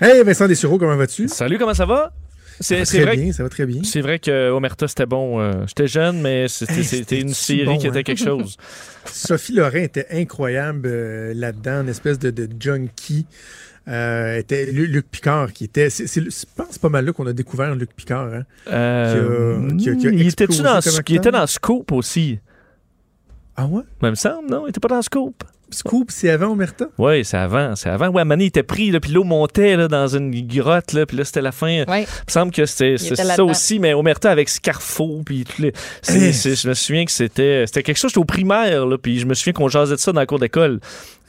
Hey Vincent Dessureau, comment vas-tu? Salut, comment ça va? C'est vrai bien, ça va très bien. C'est vrai que Omerta, c'était bon. Euh, j'étais jeune, mais c'était une série qui était hein? quelque chose. Sophie Lorrain était incroyable euh, là-dedans, une espèce de, de junkie. Euh, était Luc Picard qui était. je pense pas mal là qu'on a découvert Luc Picard. Hein, il était dans, il était dans Scoop aussi? Ah ouais? Même semble, non? Il était pas dans Scoop. Scoop, c'est avant Omerta? Oui, c'est avant. C'est avant. Ouais, Mané était pris, là, puis l'eau montait là, dans une grotte, là, puis là, c'était la fin. Il me semble que c'était ça aussi, mais Omerta avec Scarfo, puis les... je me souviens que c'était quelque chose, j'étais au primaire, là, puis je me souviens qu'on jasait de ça dans la cour d'école.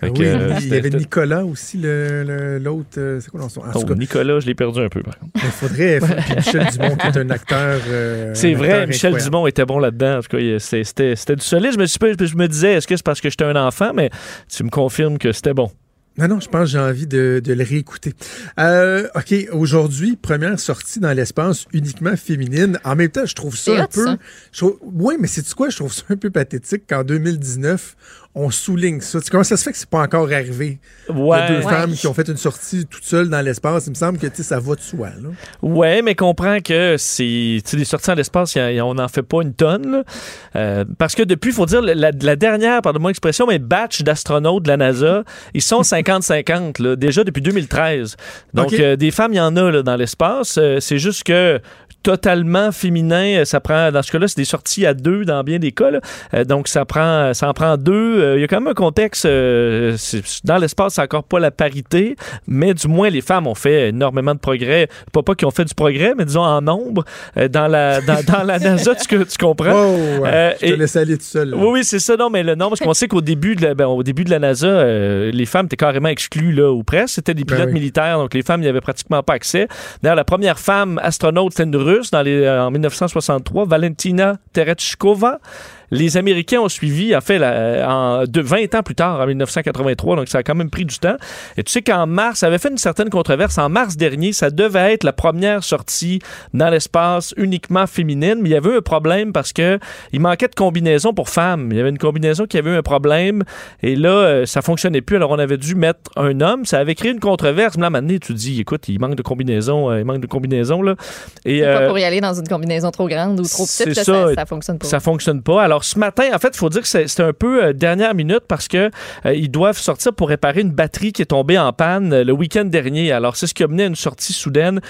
Oui, euh, il y avait Nicolas aussi, l'autre. Euh, c'est quoi son oh, Nicolas, je l'ai perdu un peu, par contre. Il faudrait. Michel Dumont, qui est un acteur. Euh, c'est vrai, Michel Dumont était bon là-dedans. En tout cas, c'était du solide. Je me, je me disais, est-ce que c'est parce que j'étais un enfant, mais tu me confirmes que c'était bon. Non, non, je pense que j'ai envie de, le réécouter. Euh, OK, aujourd'hui, première sortie dans l'espace uniquement féminine. En même temps, je trouve ça un peu... oui, mais c'est quoi? Je trouve ça un peu pathétique qu'en 2019, on souligne ça. Comment ça se fait que c'est pas encore arrivé? Ouais. deux femmes qui ont fait une sortie toute seule dans l'espace. Il me semble que ça va de soi. Là. Ouais, mais comprends que c'est des sorties dans l'espace, on n'en fait pas une tonne. Euh, parce que depuis, il faut dire, la, dernière, pardon-moi l'expression, mais batch d'astronautes de la NASA, ils sont 50-50, déjà depuis 2013. Donc, euh, des femmes, il y en a là, dans l'espace. Euh, c'est juste que totalement féminin. Ça prend, dans ce cas-là, c'est des sorties à deux dans bien des cas. donc, ça prend, ça en prend deux euh, il y a quand même un contexte. Euh, dans l'espace, c'est encore pas la parité, mais du moins, les femmes ont fait énormément de progrès. Pas pas qu'ils ont fait du progrès, mais disons en nombre euh, dans, la, dans, la NASA, tu, tu comprends? je te laisse aller tout seul. Oui, oui, c'est ça. Non, mais le nombre, parce qu'on sait qu'au début, de la, ben, au début de la NASA, les femmes étaient carrément exclues, là, ou presque. C'était des ben pilotes militaires, donc les femmes n'y avaient pratiquement pas accès. D'ailleurs, la première femme astronaute, c'était une russe dans les, en 1963, Valentina Tereshkova. Les Américains ont suivi, en fait, en, de 20 ans plus tard, en 1983, donc ça a quand même pris du temps. Et tu sais qu'en mars, ça avait fait une certaine controverse. En mars dernier, ça devait être la première sortie dans l'espace uniquement féminine, mais il y avait un problème parce que il manquait de combinaison pour femmes. Il y avait une combinaison qui avait un problème et là, euh, ça fonctionnait plus. Alors, on avait dû mettre un homme. Ça avait créé une controverse. Mais là, maintenant, tu dis, écoute, il manque de combinaison, euh, il manque de combinaison, là. Et, pas euh, pour y aller dans une combinaison trop grande ou trop petite, ça, ça, ça, fonctionne pas. Ça fonctionne pas. Alors, ce matin, en fait, il faut dire que c'est un peu euh, dernière minute parce que euh, ils doivent sortir pour réparer une batterie qui est tombée en panne euh, le week-end dernier. Alors, c'est ce qui a mené à une sortie soudaine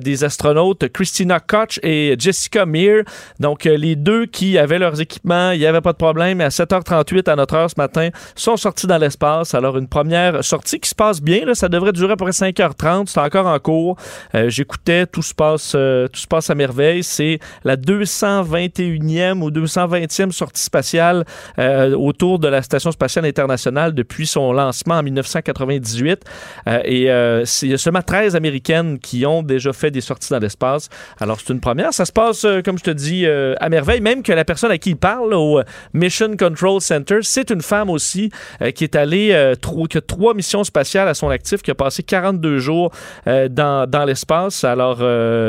des astronautes Christina Koch et Jessica Meir. Donc, les deux qui avaient leurs équipements, il n'y avait pas de problème. À 7h38 à notre heure ce matin, sont sortis dans l'espace. Alors, une première sortie qui se passe bien. Ça devrait durer à peu près 5h30. C'est encore en cours. J'écoutais, tout se passe, tout se passe à merveille. C'est la 221e ou 220e sortie spatiale euh, autour de la Station spatiale internationale depuis son lancement en 1998. Euh, et euh, il y a seulement 13 Américaines qui ont déjà fait des sorties dans l'espace. Alors, c'est une première. Ça se passe, comme je te dis, à merveille. Même que la personne à qui il parle au Mission Control Center, c'est une femme aussi qui est allée, qui a trois missions spatiales à son actif, qui a passé 42 jours dans, dans l'espace. Alors,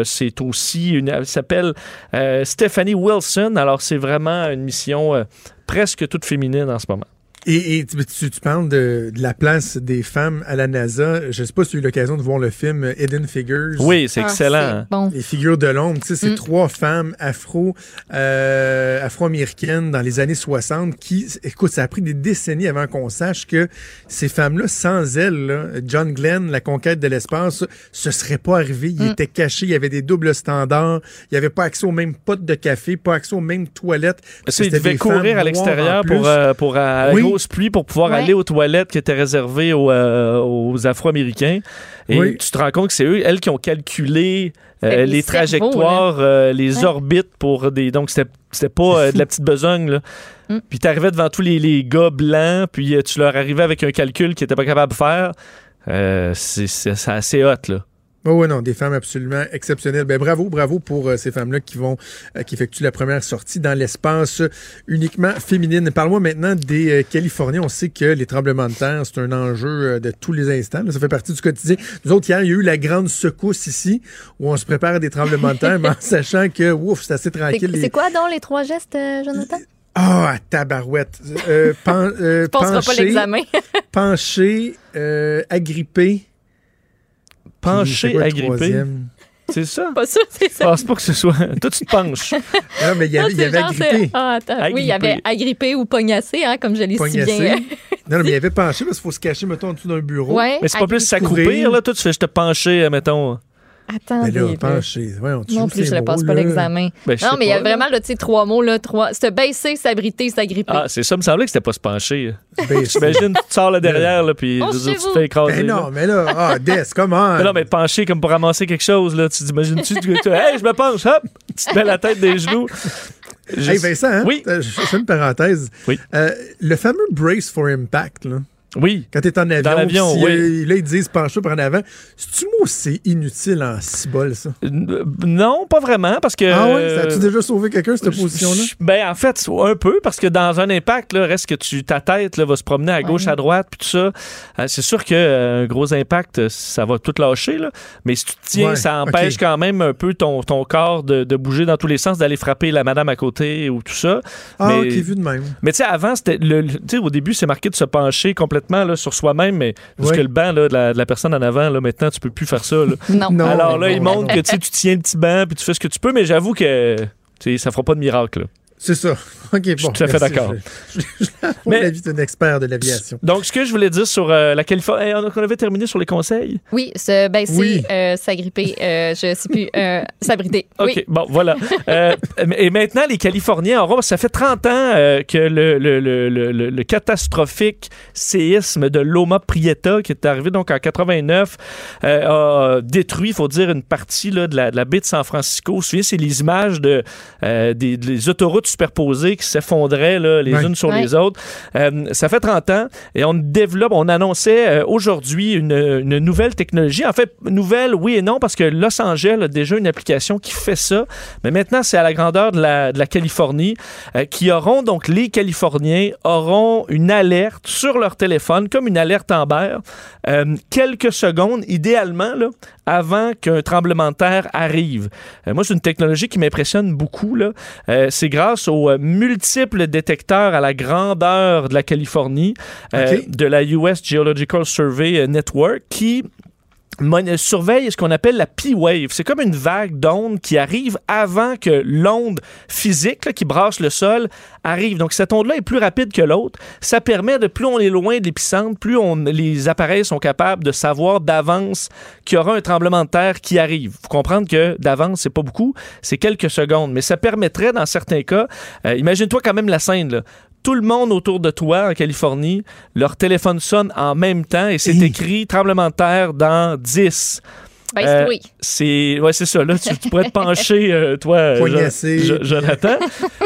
c'est aussi une. Elle s'appelle Stephanie Wilson. Alors, c'est vraiment une mission euh, presque toute féminine en ce moment. Et, tu, parles de, la place des femmes à la NASA. Je sais pas si tu as eu l'occasion de voir le film Hidden Figures. Oui, c'est ah, excellent. Les figures de l'ombre. Tu sais, c'est mm. trois femmes afro, euh, afro-américaines dans les années 60 qui, écoute, ça a pris des décennies avant qu'on sache que ces femmes-là, sans elles, John Glenn, la conquête de l'espace, ce serait pas arrivé. Il mm. était caché, il y avait des doubles standards, il n'y avait pas accès aux mêmes potes de café, pas accès aux mêmes toilettes. il devait courir à l'extérieur pour, euh, pour euh, pluie pour pouvoir aller aux toilettes qui étaient réservées aux, euh, Afro-Américains. Et tu te rends compte que c'est eux, elles, qui ont calculé euh, les trajectoires, euh, les orbites pour des. Donc, c'était pas de la petite besogne, là. Mm. Puis tu arrivais devant tous les, les, gars blancs, puis tu leur arrivais avec un calcul qu'ils n'étaient pas capables de faire. c'est assez hot, là. Oh oui, non, des femmes absolument exceptionnelles. Ben, bravo, bravo pour euh, ces femmes-là qui vont, euh, qui effectuent la première sortie dans l'espace uniquement féminine. Parle-moi maintenant des euh, Californiens. On sait que les tremblements de terre, c'est un enjeu de tous les instants. ça fait partie du quotidien. Nous autres, hier, il y a eu la grande secousse ici, où on se prépare à des tremblements de terre, mais en sachant que, ouf, c'est assez tranquille. C'est quoi donc les trois gestes, Jonathan? Ah, tabarouette. Euh, pen, pencher, pas l'examen. pencher, agripper penché, agrippé. C'est ça? Pas ça, c'est ça. Je pense pas que ce soit. Toi, tu te penches. non, mais il y avait, il y avait agrippé. Ah, Oui, il y avait agrippé ou pognassé, hein, comme je l'ai si bien. non, mais il y avait penché parce qu'il faut se cacher, mettons, en dessous d'un bureau. Ouais, mais c'est pas plus s'accroupir, là. Toi, tu fais, je te pencher, mettons. Attends, mais là, penché. Ouais, on non plus, je ne passe pas l'examen. Ben, non, mais il y a vraiment là, trois mots, là, trois. Se baisser, s'abriter, s'agripper. Ah, c'est ça, il me semblait que c'était pas se pencher. J'imagine, tu sors là derrière, là, puis tu te fais écraser. Mais non, mais là, ah, Des, comment? Mais non, mais pencher comme pour ramasser quelque chose, là. Tu t'imagines-tu, tu, hey, je me penche, hop, tu te mets la tête des genoux. Hey Vincent, hein? oui. Euh, je fais une parenthèse. Oui. Euh, le fameux brace for impact, là. Oui. Quand tu es en avion, Dans l'avion, si, oui. euh, là, ils disent penche par en avant. C'est-tu moi c'est inutile en cibole, ça? Euh, non, pas vraiment, parce que. Ah oui? Ça a-tu déjà sauvé quelqu'un, cette position-là? Ben, en fait, un peu, parce que dans un impact, là, reste que tu, ta tête là, va se promener à gauche, à droite, puis tout ça. Euh, c'est sûr qu'un gros impact, ça va tout lâcher, là. Mais si tu te tiens, Ouais, ça empêche quand même un peu ton, ton corps de, de bouger dans tous les sens, d'aller frapper la madame à côté ou tout ça. Ah, mais, ok, vu de même. mais tu sais, avant, c'était tu sais, au début, c'est marqué de se pencher complètement là, sur soi-même, mais parce que le banc là, de, la, de la personne en avant, là, maintenant, tu peux plus faire ça. là. Non. Non. Alors là, il montre que tu tiens le petit banc puis tu fais ce que tu peux, mais j'avoue que ça fera pas de miracle. C'est ça. OK, bon. suis tout à fait d'accord. Je, je, je, Mais- l'avis d'un expert de l'aviation. Donc, ce que je voulais dire sur euh, la Californie, Hey, on avait terminé sur les conseils? Oui, se baisser, Oui. euh, s'agripper, euh, je sais plus, euh, s'abriter. OK, Oui. bon, voilà. Euh, et maintenant, les Californiens auront, ça fait 30 ans euh, que le, le, le, le, le- le catastrophique séisme de Loma Prieta, qui est arrivé donc en 89, euh, a détruit, il faut dire, une partie là, de, la, de la baie de San Francisco. Vous vous souvenez, c'est les images de, euh, des, des autoroutes superposées qui s'effondraient les Ouais. unes sur Ouais. les autres. Euh, ça fait 30 ans et on développe, on annonçait euh, aujourd'hui une, une nouvelle technologie. En fait, nouvelle, oui et non, parce que Los Angeles a déjà une application qui fait ça. Mais maintenant, c'est à la grandeur de la, de la Californie, euh, qui auront, donc les Californiens auront une alerte sur leur téléphone, comme une alerte Amber, euh, quelques secondes, idéalement, là, avant qu'un tremblement de terre arrive. Euh, moi, c'est une technologie qui m'impressionne beaucoup. Là. Euh, c'est grâce aux euh, multiples détecteurs à la grandeur de la Californie, euh, de la US Geological Survey euh, Network, qui surveille ce qu'on appelle la P-wave. C'est comme une vague d'ondes qui arrive avant que l'onde physique là, qui brasse le sol arrive. Donc cette onde-là est plus rapide que l'autre. Ça permet de plus on est loin de l'épicentre, plus on, les appareils sont capables de savoir d'avance qu'il y aura un tremblement de terre qui arrive. Faut comprendre que d'avance c'est pas beaucoup, c'est quelques secondes, mais ça permettrait dans certains cas. euh, Imagine-toi quand même la scène là tout le monde autour de toi en Californie, leur téléphone sonne en même temps et c'est écrit tremblement de terre dans 10. Ben, Euh, oui. C'est ouais, c'est ça là, tu, tu pourrais te pencher euh, toi euh, Jonathan.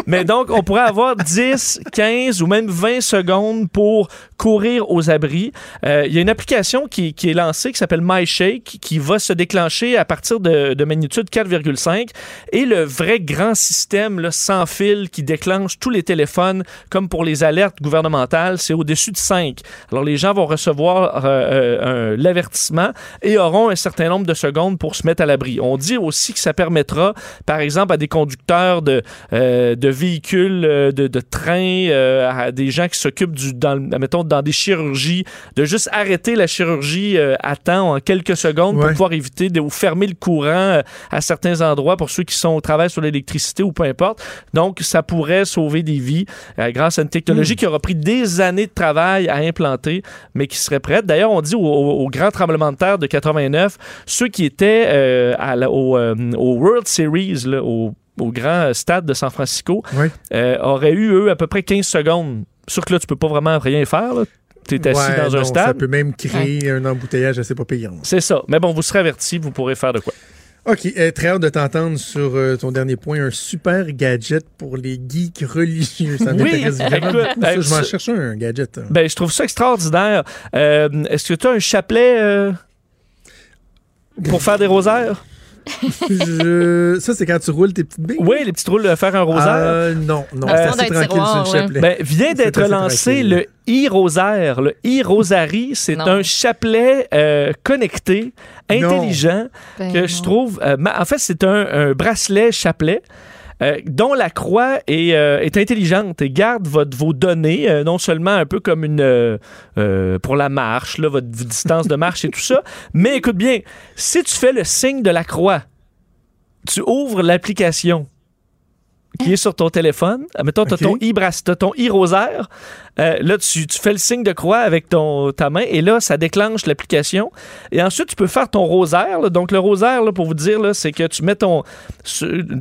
Mais donc on pourrait avoir 10, 15 ou même 20 secondes pour courir aux abris. Euh, Il y a une application qui, qui est lancée qui s'appelle MyShake qui va se déclencher à partir de, de magnitude 4,5 et le vrai grand système là, sans fil qui déclenche tous les téléphones comme pour les alertes gouvernementales, c'est au-dessus de 5. Alors les gens vont recevoir euh, euh, un- l'avertissement et auront un certain nombre de secondes pour se mettre à l'abri. On dit aussi que ça permettra, par exemple, à des conducteurs de, euh, de véhicules, euh, de, de trains, euh, à des gens qui s'occupent du, dans, mettons, dans des chirurgies, de juste arrêter la chirurgie euh, à temps en quelques secondes pour pouvoir éviter de ou fermer le courant à certains endroits pour ceux qui sont au travail sur l'électricité ou peu importe. Donc, ça pourrait sauver des vies grâce à une technologie qui aura pris des années de travail à implanter, mais qui serait prête. D'ailleurs, on dit au, au- au grand tremblement de terre de 89, ceux qui étaient euh, à la- au, euh, au World Series, là, au, au grand stade de San Francisco, euh, auraient eu, eux, à peu près 15 secondes. Sûr que là, tu peux pas vraiment rien faire. Tu es assis Ouais, dans un non, Ça stade. peut même créer un embouteillage assez pas payant. C'est ça. Mais bon, vous serez avertis, vous pourrez faire de quoi. OK, euh, très hâte de t'entendre sur euh, ton dernier point, un super gadget pour les geeks religieux. Ça Oui, m'intéresse vraiment écoute, ça. Je m'en cherche un, un gadget. hein. Ben, je trouve ça extraordinaire. Euh, Est-ce que tu as un chapelet? Euh? pour faire des rosaires? Ça, c'est quand tu roules tes petites billes? Oui, les petites roules de faire un rosaire. Euh, non, non, c'est assez tranquille sur le chapelet. Ben, vient d'être lancé le e-rosaire. Le e-rosary, c'est un chapelet euh, connecté, intelligent, ben que je trouve... Euh, en fait, c'est un, bracelet chapelet. Dont la croix est, est, intelligente et garde vos données, non seulement un peu comme une pour la marche, là, votre distance de marche et tout ça, mais écoute bien, si tu fais le signe de la croix, tu ouvres l'application qui est sur ton téléphone. Mettons, tu as ton e ton e-rosaire. Euh, là, tu, fais le signe de croix avec ton, ta main et là, ça déclenche l'application. Et ensuite, tu peux faire ton rosaire. Donc, le rosaire, là, pour vous dire, c'est que tu mets ton,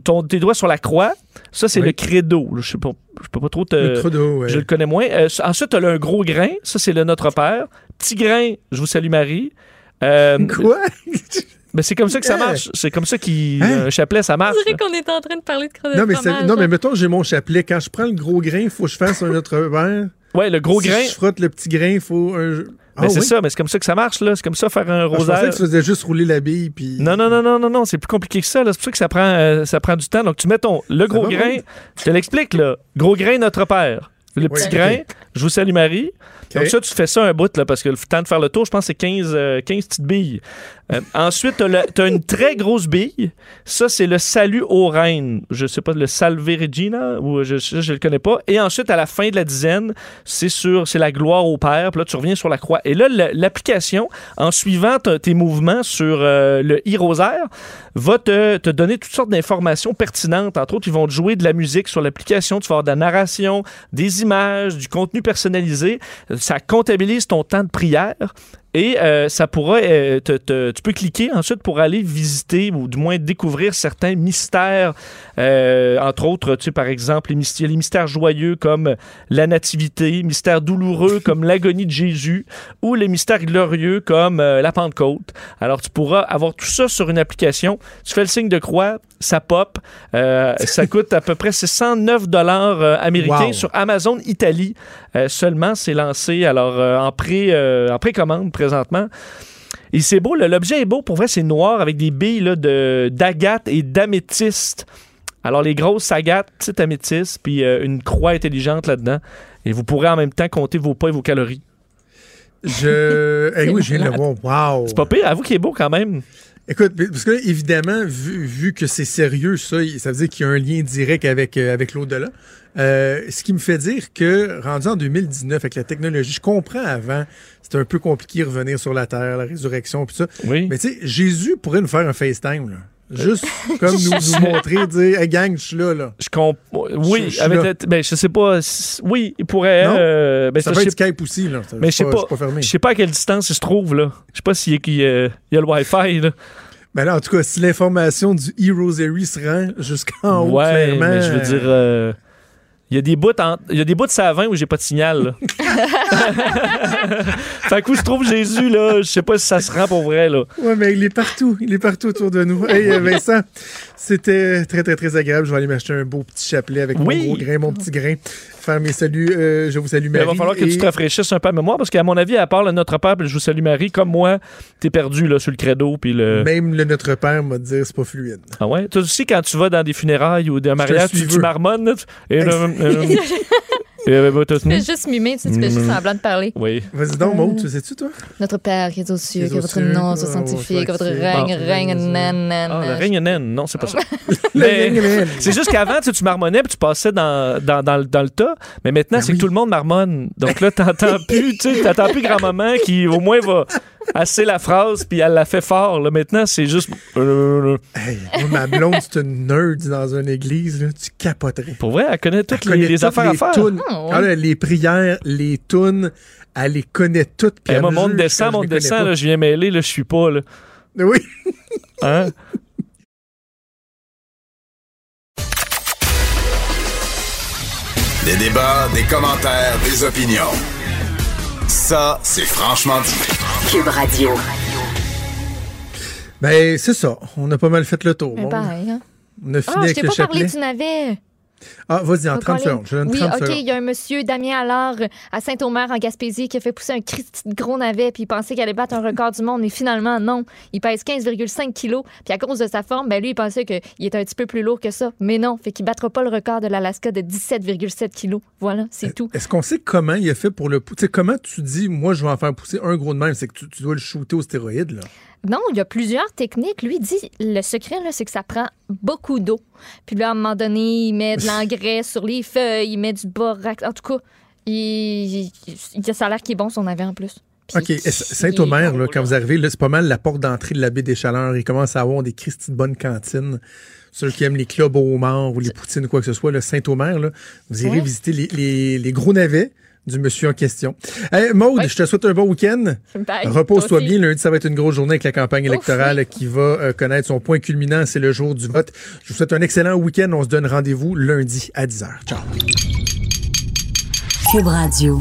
ton, tes doigts sur la croix. Ça, c'est le credo. Je sais pas, je peux pas trop te. Le credo, Je le connais moins. Euh, ensuite, tu as un gros grain. Ça, c'est le Notre Père. Petit grain, je vous salue Marie. Euh, quoi? Mais c'est comme ça que ça marche. C'est comme ça qu'un hein? chapelet, ça marche. Je dirais qu'on est en train de parler de credo non, mais Non, mais mettons, j'ai mon chapelet. Quand je prends le gros grain, il faut que je fasse un autre verre. Ouais, le gros grain. Si je frotte le petit grain, il faut un. Ah, c'est ça, mais c'est comme ça que ça marche, là. C'est comme ça faire un rosaire. Ah, je pensais que tu faisais juste rouler la bille, puis... Non, non, non, non, non, non, c'est plus compliqué que ça, là. C'est pour ça que ça prend, euh, ça prend du temps. Donc, tu mets ton... Le gros grain, je te l'explique, là. Gros grain, notre père. Le petit grain, je vous salue Marie. Donc ça, tu fais ça un bout, là, parce que le temps de faire le tour, je pense que c'est 15, 15 euh, petites billes. Euh, ensuite, tu as, une très grosse bille. Ça, c'est le salut aux reines. Je sais pas, le Salve Regina, ou je ne le connais pas. Et ensuite, à la fin de la dizaine, c'est sur c'est la gloire au Père. Puis là, tu reviens sur la croix. Et là, l'application, en suivant tes mouvements sur euh, le e-rosaire, va te, te, donner toutes sortes d'informations pertinentes. Entre autres, ils vont te jouer de la musique sur l'application. Tu vas avoir de la narration, des images, du contenu personnalisé. Ça comptabilise ton temps de prière. Et euh, ça pourra, euh, tu peux cliquer ensuite pour aller visiter ou du moins découvrir certains mystères. Euh, entre autres, tu sais, par exemple, les mystères, les mystères joyeux comme la nativité, mystères douloureux comme l'agonie de Jésus ou les mystères glorieux comme la Pentecôte. Alors, tu pourras avoir tout ça sur une application. Tu fais le signe de croix, ça pop. ça coûte à peu près 109 dollars américains sur Amazon Italie. seulement, c'est lancé alors en pré en précommande présentement. Et c'est beau, l'objet est beau. Pour vrai, c'est noir avec des billes d'agate et d'améthyste. Alors, les grosses agates, petite améthyste, puis euh, une croix intelligente là-dedans. Et vous pourrez en même temps compter vos pas et vos calories. Je. Eh oui, de le voir. Wow. C'est pas pire, avoue qu'il est beau quand même. Écoute, parce que évidemment, vu, que c'est sérieux, ça, ça veut dire qu'il y a un lien direct avec, euh, avec l'au-delà. Euh, ce qui me fait dire que, rendu en 2019, avec la technologie, je comprends avant, c'était un peu compliqué de revenir sur la Terre, la résurrection, puis ça. Oui. Mais tu sais, Jésus pourrait nous faire un FaceTime, là. Juste comme nous, nous montrer, dire, hey gang, je suis là, là. Je comprends. Oui, je, avec ben, je sais pas. Oui, il pourrait. Euh, ben, ça, peut être Skype aussi, là. mais je sais pas, je sais pas à quelle distance il se trouve, là. Je sais pas s'il y, a, y a le Wi-Fi, là. Ben là, en tout cas, si l'information du e-Rosary se rend jusqu'en haut, ouais, clairement. Mais je veux dire. Euh, il y a des bouts il y a des bouts de savin où j'ai pas de signal. fait que où je trouve Jésus là, je sais pas si ça se rend pour vrai là. Ouais, mais il est partout, il est partout autour de nous. Hey Vincent, c'était très très très agréable. Je vais aller m'acheter un beau petit chapelet avec mon gros grain, mon petit grain. Faire mes saluts, euh, je vous salue Marie. Il va falloir que tu te rafraîchisses un peu à mémoire parce qu'à mon avis, à part le Notre Père, je vous salue Marie, comme moi, t'es perdu là sur le credo puis le. Même le Notre Père m'a dit c'est pas fluide. Ah ouais? Toi aussi quand tu vas dans des funérailles ou des mariages, tu, tu marmonnes. Et tu fais juste mimer, tu, sais, tu fais juste mm. semblant de parler. Oui. Vas-y donc, Maud, tu sais-tu, toi? Notre Père qui est aux cieux, que votre nom soit sanctifié, que votre règne règne, nan, nan. Ah, le règne, nan, non, c'est pas ça. c'est juste qu'avant, tu marmonnais puis tu passais dans, dans, dans, dans le tas, mais maintenant, ben c'est que tout le monde marmonne. Donc là, t'entends plus, tu sais, t'entends plus grand-maman qui, au moins, va assez la phrase, puis elle l'a fait fort. Là. Maintenant, c'est juste. Hey, ma blonde, c'est une nerd dans une église. Là. Tu capoterais. Pour vrai, elle connaît toutes les, affaires à faire. Ah, les prières, les tunes, elle les connaît toutes. Puis moi, monte descend, monte descend, je viens mêler, là, je suis pas. Là. Oui. hein? Des débats, des commentaires, des opinions. Ça, c'est franchement dit. Cube Radio. Ben, c'est ça. On a pas mal fait le tour. Mais pareil, hein? On a fini oh, avec je t'ai pas parlé du navet. Ah, vas-y, en 30 secondes. Oui, OK, il y a un monsieur, Damien Allard, à Saint-Omer, en Gaspésie, qui a fait pousser un Christ de gros navet, puis il pensait qu'il allait battre un record du monde, mais finalement, non. Il pèse 15,5 kilos, puis à cause de sa forme, ben lui, il pensait qu'il était un petit peu plus lourd que ça. Mais non, fait qu'il battra pas le record de l'Alaska de 17,7 kilos. Voilà, c'est tout. Est-ce qu'on sait comment il a fait pour le pousser? Comment tu dis, moi, je vais en faire pousser un gros de même? C'est que tu, tu dois le shooter aux stéroïdes, là? Non, il y a plusieurs techniques. Lui dit, le secret, c'est que ça prend beaucoup d'eau. Puis là, à un moment donné, il met de l'engrais sur les feuilles, il met du borax. En tout cas, il, il, ça a l'air qu'il est bon son avis en plus. OK. Saint-Omer, quand vous arrivez, c'est pas mal la porte d'entrée de la baie des Chaleurs. Il commence à avoir des Christy de bonnes cantines. Ceux qui aiment les clubs au homard ou les poutines ou quoi que ce soit, le Saint-Omer, vous irez visiter les, les gros navets du monsieur en question. Hey, Maude, je te souhaite un bon week-end. Repose-toi bien. Lundi, ça va être une grosse journée avec la campagne électorale qui va euh, connaître son point culminant. C'est le jour du vote. Je vous souhaite un excellent week-end. On se donne rendez-vous lundi à 10h. Ciao. Cube Radio.